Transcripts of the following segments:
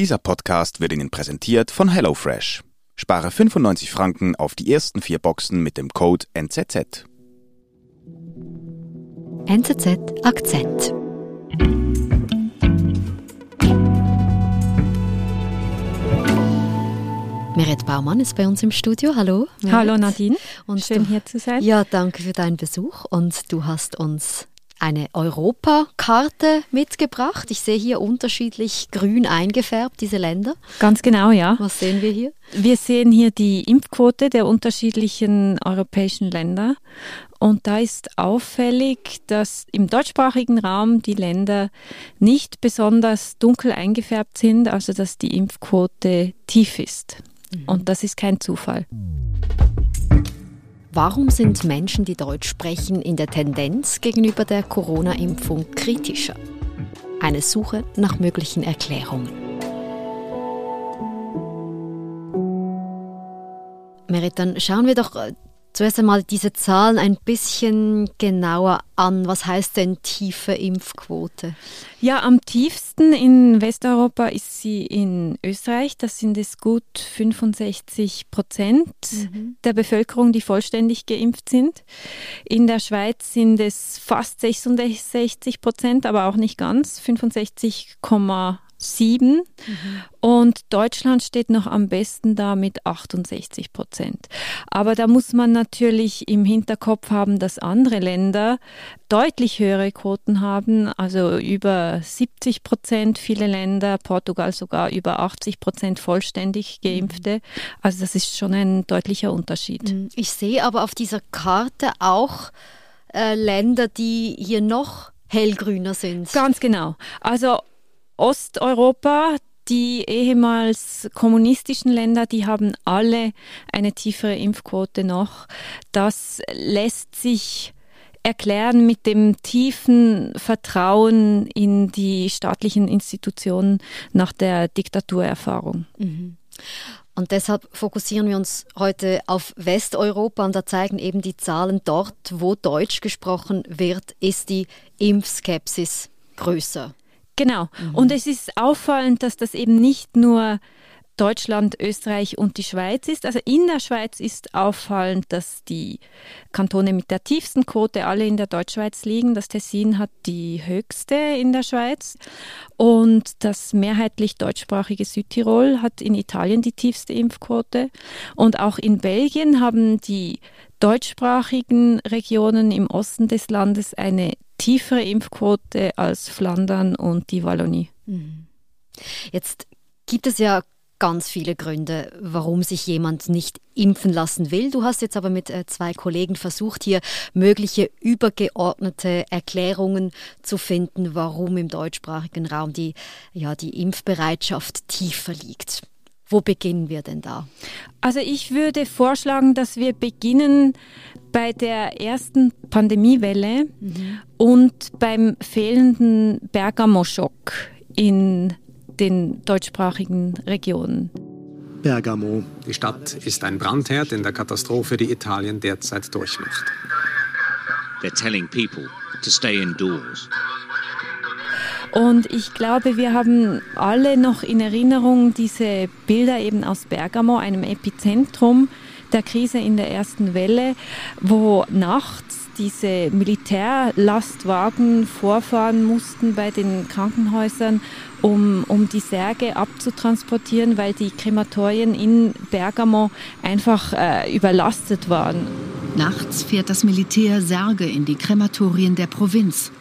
Dieser Podcast wird Ihnen präsentiert von HelloFresh. Spare 95 Franken auf die ersten vier Boxen mit dem Code NZZ. NZZ Akzent. Meret Baumann ist bei uns im Studio. Hallo. Meret. Hallo Nadine. Und Schön du, hier zu sein. Ja, danke für deinen Besuch. Und du hast uns eine Europakarte mitgebracht. Ich sehe hier unterschiedlich grün eingefärbt, diese Länder. Ganz genau, ja. Was sehen wir hier? Wir sehen hier die Impfquote der unterschiedlichen europäischen Länder. Und da ist auffällig, dass im deutschsprachigen Raum die Länder nicht besonders dunkel eingefärbt sind, also dass die Impfquote tief ist. Mhm. Und das ist kein Zufall. Warum sind Menschen, die Deutsch sprechen, in der Tendenz gegenüber der Corona-Impfung kritischer? Eine Suche nach möglichen Erklärungen. Merit, dann schauen wir doch zuerst einmal diese Zahlen ein bisschen genauer an. Was heißt denn tiefe Impfquote? Ja, am tiefsten in Westeuropa ist sie in Österreich. Das sind es gut 65 Prozent mhm. der Bevölkerung, die vollständig geimpft sind. In der Schweiz sind es fast 66 Prozent, aber auch nicht ganz, 65,8 sieben. Mhm. Und Deutschland steht noch am besten da mit 68 Prozent. Aber da muss man natürlich im Hinterkopf haben, dass andere Länder deutlich höhere Quoten haben, also über 70 Prozent, viele Länder, Portugal sogar über 80 Prozent vollständig Geimpfte. Mhm. Also das ist schon ein deutlicher Unterschied. Mhm. Ich sehe aber auf dieser Karte auch äh, Länder, die hier noch hellgrüner sind. Ganz genau. Also Osteuropa, die ehemals kommunistischen Länder, die haben alle eine tiefere Impfquote noch. Das lässt sich erklären mit dem tiefen Vertrauen in die staatlichen Institutionen nach der Diktaturerfahrung. Mhm. Und deshalb fokussieren wir uns heute auf Westeuropa und da zeigen eben die Zahlen dort, wo Deutsch gesprochen wird, ist die Impfskepsis größer. Genau. Mhm. Und es ist auffallend, dass das eben nicht nur Deutschland, Österreich und die Schweiz ist. Also in der Schweiz ist auffallend, dass die Kantone mit der tiefsten Quote alle in der Deutschschweiz liegen. Das Tessin hat die höchste in der Schweiz und das mehrheitlich deutschsprachige Südtirol hat in Italien die tiefste Impfquote und auch in Belgien haben die deutschsprachigen Regionen im Osten des Landes eine tiefere Impfquote als Flandern und die Wallonie. Mhm. Jetzt gibt es ja ganz viele Gründe, warum sich jemand nicht impfen lassen will. Du hast jetzt aber mit äh, zwei Kollegen versucht, hier mögliche übergeordnete Erklärungen zu finden, warum im deutschsprachigen Raum die, ja, die Impfbereitschaft tiefer liegt. Wo beginnen wir denn da? Also ich würde vorschlagen, dass wir beginnen bei der ersten Pandemiewelle mhm. und beim fehlenden Bergamo-Schock in den deutschsprachigen Regionen. Bergamo. Die Stadt ist ein Brandherd in der Katastrophe, die Italien derzeit durchmacht. They're telling people to stay indoors. Und ich glaube, wir haben alle noch in Erinnerung diese Bilder eben aus Bergamo, einem Epizentrum der Krise in der ersten Welle, wo nachts diese Militärlastwagen vorfahren mussten bei den Krankenhäusern, um, um die Särge abzutransportieren, weil die Krematorien in Bergamo einfach äh, überlastet waren. Nachts fährt das Militär Särge in die Krematorien der Provinz.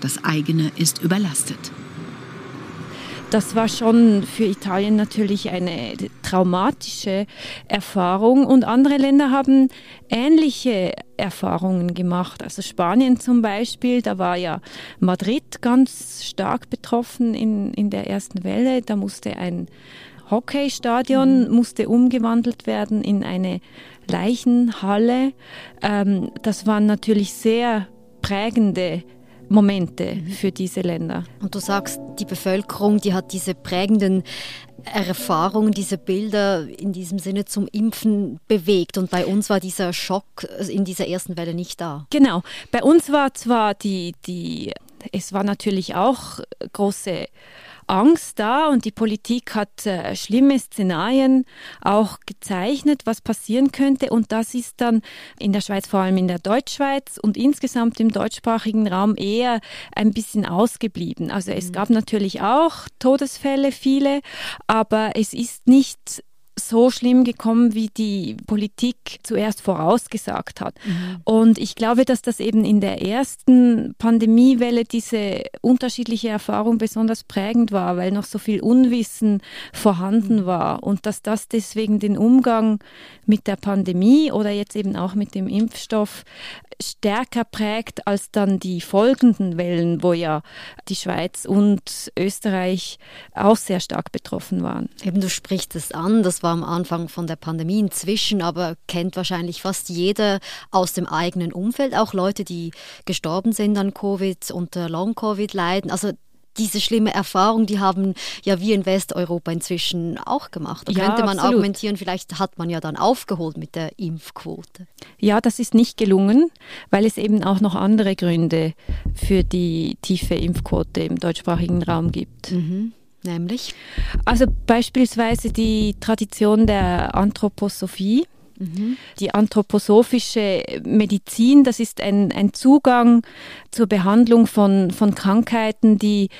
Das eigene ist überlastet. Das war schon für Italien natürlich eine traumatische Erfahrung und andere Länder haben ähnliche Erfahrungen gemacht. Also Spanien zum Beispiel, da war ja Madrid ganz stark betroffen in, in der ersten Welle. Da musste ein Hockeystadion mhm. musste umgewandelt werden in eine Leichenhalle. Ähm, das waren natürlich sehr prägende Momente mhm. für diese Länder. Und du sagst, die Bevölkerung, die hat diese prägenden Erfahrungen, diese Bilder in diesem Sinne zum Impfen bewegt. Und bei uns war dieser Schock in dieser ersten Welle nicht da. Genau. Bei uns war zwar die, die es war natürlich auch große Angst da und die Politik hat äh, schlimme Szenarien auch gezeichnet, was passieren könnte. Und das ist dann in der Schweiz, vor allem in der Deutschschweiz und insgesamt im deutschsprachigen Raum eher ein bisschen ausgeblieben. Also es mhm. gab natürlich auch Todesfälle, viele, aber es ist nicht so schlimm gekommen, wie die Politik zuerst vorausgesagt hat. Mhm. Und ich glaube, dass das eben in der ersten Pandemiewelle diese unterschiedliche Erfahrung besonders prägend war, weil noch so viel Unwissen vorhanden mhm. war und dass das deswegen den Umgang mit der Pandemie oder jetzt eben auch mit dem Impfstoff stärker prägt als dann die folgenden Wellen, wo ja die Schweiz und Österreich auch sehr stark betroffen waren. Eben, du sprichst es an, das war am Anfang von der Pandemie. Inzwischen aber kennt wahrscheinlich fast jeder aus dem eigenen Umfeld, auch Leute, die gestorben sind an Covid, unter Long-Covid leiden. Also diese schlimme Erfahrung, die haben ja wir in Westeuropa inzwischen auch gemacht. Da ja, könnte man absolut. argumentieren, vielleicht hat man ja dann aufgeholt mit der Impfquote. Ja, das ist nicht gelungen, weil es eben auch noch andere Gründe für die tiefe Impfquote im deutschsprachigen Raum gibt. Mhm. Nämlich? Also beispielsweise die Tradition der Anthroposophie. Mhm. Die anthroposophische Medizin, das ist ein, ein Zugang zur Behandlung von, von Krankheiten, die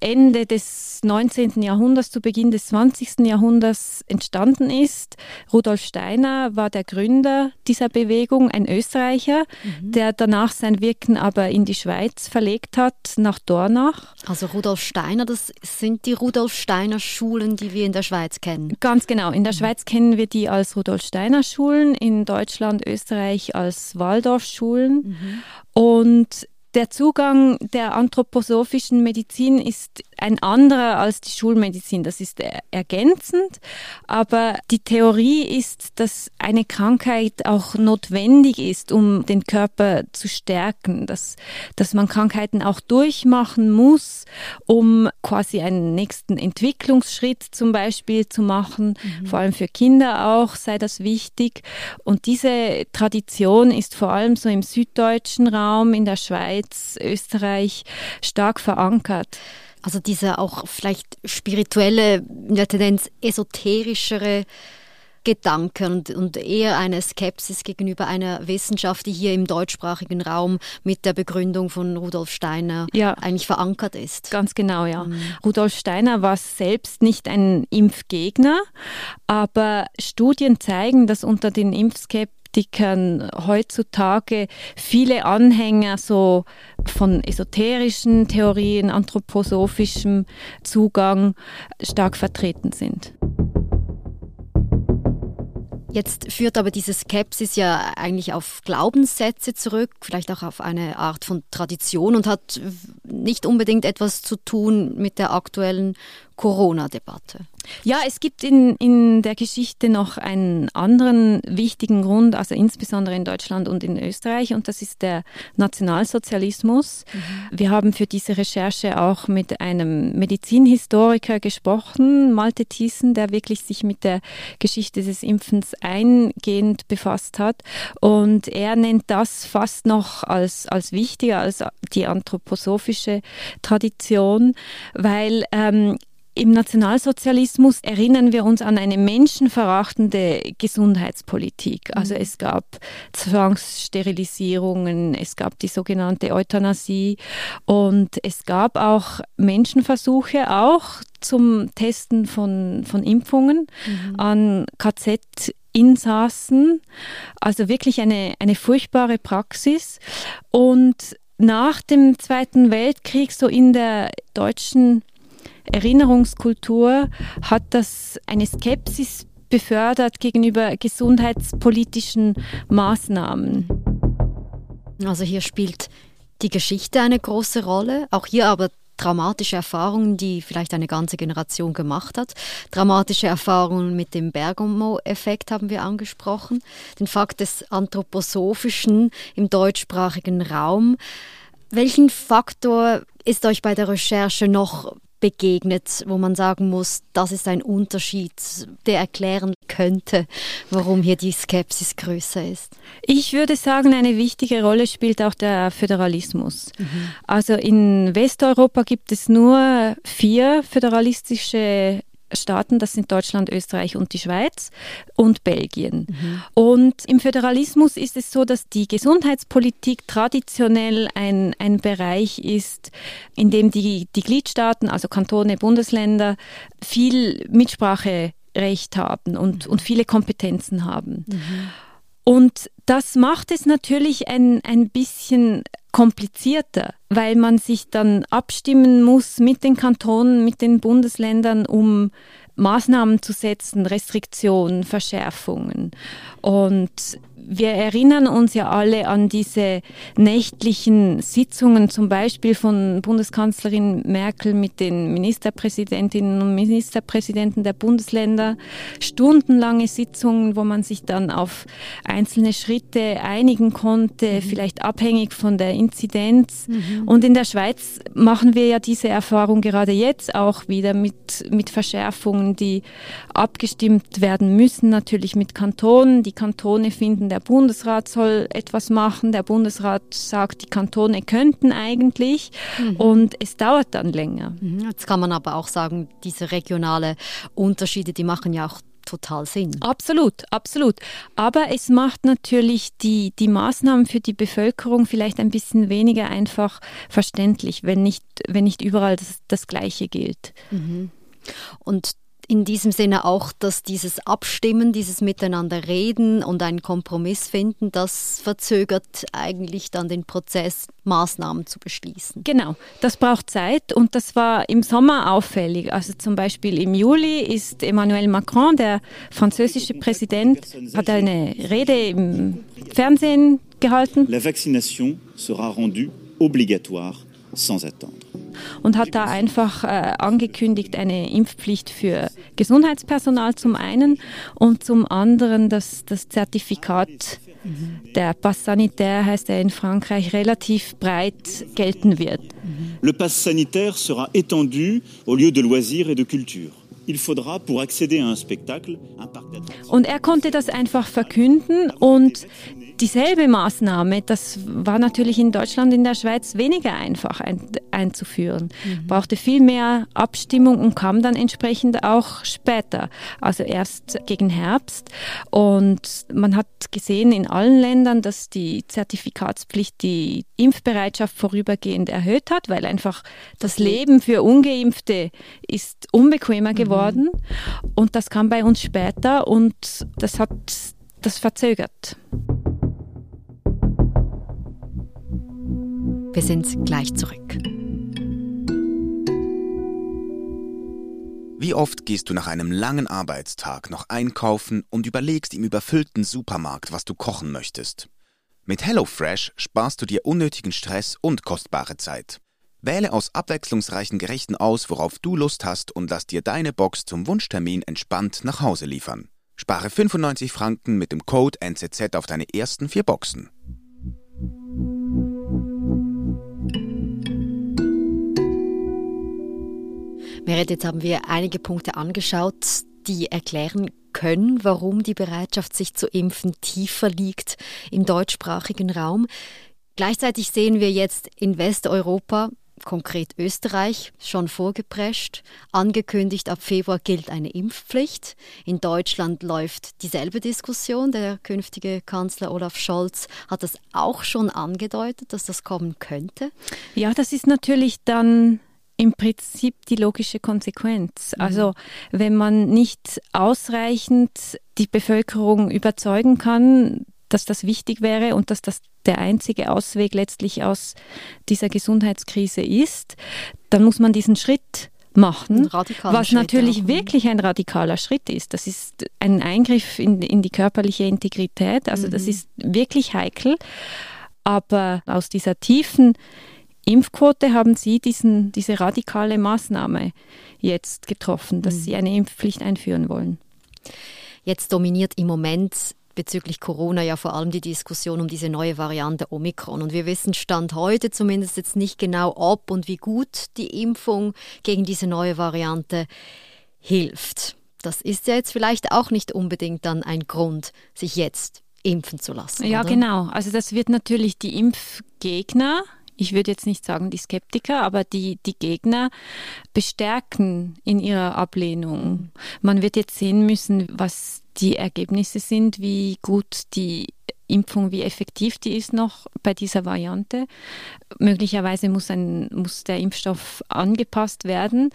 Ende des 19. Jahrhunderts zu Beginn des 20. Jahrhunderts entstanden ist. Rudolf Steiner war der Gründer dieser Bewegung, ein Österreicher, mhm. der danach sein Wirken aber in die Schweiz verlegt hat, nach Dornach. Also Rudolf Steiner, das sind die Rudolf Steiner Schulen, die wir in der Schweiz kennen. Ganz genau. In der mhm. Schweiz kennen wir die als Rudolf Steiner Schulen, in Deutschland, Österreich als Waldorfschulen. Mhm. Und der Zugang der anthroposophischen Medizin ist ein anderer als die Schulmedizin. Das ist ergänzend, aber die Theorie ist, dass eine Krankheit auch notwendig ist, um den Körper zu stärken, dass, dass man Krankheiten auch durchmachen muss, um quasi einen nächsten Entwicklungsschritt zum Beispiel zu machen. Mhm. Vor allem für Kinder auch sei das wichtig. Und diese Tradition ist vor allem so im süddeutschen Raum, in der Schweiz, Österreich stark verankert. Also diese auch vielleicht spirituelle, in der Tendenz esoterischere Gedanken und, und, eher eine Skepsis gegenüber einer Wissenschaft, die hier im deutschsprachigen Raum mit der Begründung von Rudolf Steiner ja, eigentlich verankert ist. Ganz genau, ja. Mhm. Rudolf Steiner war selbst nicht ein Impfgegner, aber Studien zeigen, dass unter den Impfskeptikern Skeptikern heutzutage viele Anhänger so von esoterischen Theorien, anthroposophischem Zugang stark vertreten sind. Jetzt führt aber diese Skepsis ja eigentlich auf Glaubenssätze zurück, vielleicht auch auf eine Art von Tradition und hat nicht unbedingt etwas zu tun mit der aktuellen Corona-Debatte. Ja, es gibt in, in der Geschichte noch einen anderen wichtigen Grund, also insbesondere in Deutschland und in Österreich, und das ist der Nationalsozialismus. Mhm. Wir haben für diese Recherche auch mit einem Medizinhistoriker gesprochen, Malte Thiessen, der wirklich sich mit der Geschichte des Impfens eingehend befasst hat. Und er nennt das fast noch als, als wichtiger als die anthroposophische Tradition, weil ähm, im Nationalsozialismus erinnern wir uns an eine menschenverachtende Gesundheitspolitik. Also mhm. es gab Zwangssterilisierungen, es gab die sogenannte Euthanasie und es gab auch Menschenversuche, auch zum Testen von, von Impfungen mhm. an KZ Insassen, also wirklich eine, eine furchtbare Praxis. Und nach dem Zweiten Weltkrieg, so in der deutschen Erinnerungskultur hat das eine Skepsis befördert gegenüber gesundheitspolitischen Maßnahmen. Also hier spielt die Geschichte eine große Rolle, auch hier aber dramatische Erfahrungen, die vielleicht eine ganze Generation gemacht hat. Dramatische Erfahrungen mit dem Bergamo-Effekt haben wir angesprochen, den Fakt des Anthroposophischen im deutschsprachigen Raum. Welchen Faktor ist euch bei der Recherche noch begegnet, wo man sagen muss, das ist ein Unterschied, der erklären könnte, warum hier die Skepsis größer ist? Ich würde sagen, eine wichtige Rolle spielt auch der Föderalismus. Mhm. Also in Westeuropa gibt es nur vier föderalistische Staaten, das sind Deutschland, Österreich und die Schweiz und Belgien. Mhm. Und im Föderalismus ist es so, dass die Gesundheitspolitik traditionell ein, ein Bereich ist, in dem die, die Gliedstaaten, also Kantone, Bundesländer, viel Mitspracherecht haben und, mhm. und viele Kompetenzen haben. Mhm. Und das macht es natürlich ein, ein bisschen komplizierter, weil man sich dann abstimmen muss mit den Kantonen, mit den Bundesländern, um Maßnahmen zu setzen, Restriktionen, Verschärfungen. Und wir erinnern uns ja alle an diese nächtlichen Sitzungen, zum Beispiel von Bundeskanzlerin Merkel mit den Ministerpräsidentinnen und Ministerpräsidenten der Bundesländer. Stundenlange Sitzungen, wo man sich dann auf einzelne Schritte einigen konnte, mhm. vielleicht abhängig von der Inzidenz. Mhm. Und in der Schweiz machen wir ja diese Erfahrung gerade jetzt auch wieder mit, mit Verschärfungen, die abgestimmt werden müssen, natürlich mit Kantonen. Die Kantone finden, der Bundesrat soll etwas machen. Der Bundesrat sagt, die Kantone könnten eigentlich mhm. und es dauert dann länger. Mhm. Jetzt kann man aber auch sagen, diese regionale Unterschiede, die machen ja auch total Sinn. Absolut, absolut. Aber es macht natürlich die, die Maßnahmen für die Bevölkerung vielleicht ein bisschen weniger einfach verständlich, wenn nicht, wenn nicht überall das, das Gleiche gilt. Mhm. Und in diesem Sinne auch, dass dieses Abstimmen, dieses Miteinander reden und einen Kompromiss finden, das verzögert eigentlich dann den Prozess, Maßnahmen zu beschließen. Genau, das braucht Zeit und das war im Sommer auffällig. Also zum Beispiel im Juli ist Emmanuel Macron, der französische Präsident, hat eine Rede im Fernsehen gehalten. La vaccination sera rendue obligatoire sans attendre und hat da einfach äh, angekündigt, eine Impfpflicht für Gesundheitspersonal zum einen und zum anderen, dass das Zertifikat der Pass sanitaire heißt er in Frankreich relativ breit gelten wird. Le Pass sanitaire sera étendu au lieu de loisirs et de culture. Il faudra pour accéder à un spectacle un parc Und er konnte das einfach verkünden und dieselbe Maßnahme, das war natürlich in Deutschland, in der Schweiz weniger einfach ein, einzuführen. Mhm. Brauchte viel mehr Abstimmung und kam dann entsprechend auch später, also erst gegen Herbst. Und man hat gesehen in allen Ländern, dass die Zertifikatspflicht die Impfbereitschaft vorübergehend erhöht hat, weil einfach das Leben für ungeimpfte ist unbequemer mhm. geworden. Mhm. Und das kam bei uns später und das hat das verzögert. Wir sind gleich zurück. Wie oft gehst du nach einem langen Arbeitstag noch einkaufen und überlegst im überfüllten Supermarkt, was du kochen möchtest? Mit HelloFresh sparst du dir unnötigen Stress und kostbare Zeit. Wähle aus abwechslungsreichen Gerichten aus, worauf du Lust hast und lass dir deine Box zum Wunschtermin entspannt nach Hause liefern. Spare 95 Franken mit dem Code NZZ auf deine ersten vier Boxen. Merit, jetzt haben wir einige Punkte angeschaut, die erklären können, warum die Bereitschaft, sich zu impfen, tiefer liegt im deutschsprachigen Raum. Gleichzeitig sehen wir jetzt in Westeuropa, konkret Österreich, schon vorgeprescht. Angekündigt, ab Februar gilt eine Impfpflicht. In Deutschland läuft dieselbe Diskussion. Der künftige Kanzler Olaf Scholz hat das auch schon angedeutet, dass das kommen könnte. Ja, das ist natürlich dann im Prinzip die logische Konsequenz. Mhm. Also wenn man nicht ausreichend die Bevölkerung überzeugen kann, dass das wichtig wäre und dass das der einzige Ausweg letztlich aus dieser Gesundheitskrise ist, dann muss man diesen Schritt machen, was Schritt, natürlich ja. wirklich ein radikaler Schritt ist. Das ist ein Eingriff in, in die körperliche Integrität, also mhm. das ist wirklich heikel. Aber aus dieser tiefen Impfquote haben Sie diesen, diese radikale Maßnahme jetzt getroffen, dass mhm. Sie eine Impfpflicht einführen wollen? Jetzt dominiert im Moment bezüglich Corona ja vor allem die Diskussion um diese neue Variante Omikron. Und wir wissen Stand heute zumindest jetzt nicht genau, ob und wie gut die Impfung gegen diese neue Variante hilft. Das ist ja jetzt vielleicht auch nicht unbedingt dann ein Grund, sich jetzt impfen zu lassen. Ja, oder? genau. Also das wird natürlich die Impfgegner ich würde jetzt nicht sagen die Skeptiker, aber die, die Gegner bestärken in ihrer Ablehnung. Man wird jetzt sehen müssen, was die Ergebnisse sind, wie gut die Impfung, wie effektiv die ist noch bei dieser Variante. Möglicherweise muss, ein, muss der Impfstoff angepasst werden,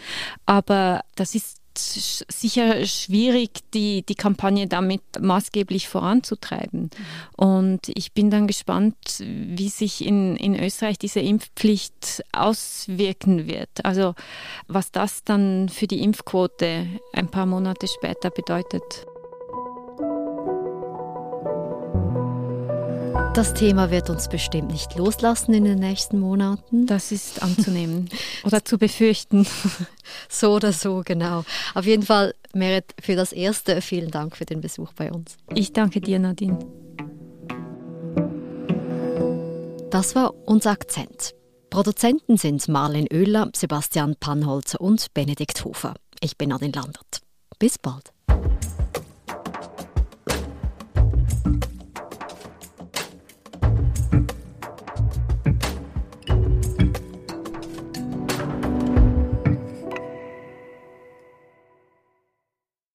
aber das ist sicher schwierig, die, die Kampagne damit maßgeblich voranzutreiben. Und ich bin dann gespannt, wie sich in, in Österreich diese Impfpflicht auswirken wird. Also was das dann für die Impfquote ein paar Monate später bedeutet. Das Thema wird uns bestimmt nicht loslassen in den nächsten Monaten. Das ist anzunehmen oder zu befürchten. So oder so, genau. Auf jeden Fall, Merit, für das Erste vielen Dank für den Besuch bei uns. Ich danke dir, Nadine. Das war unser Akzent. Produzenten sind Marlene Oehler, Sebastian Pannholzer und Benedikt Hofer. Ich bin Nadine Landert. Bis bald.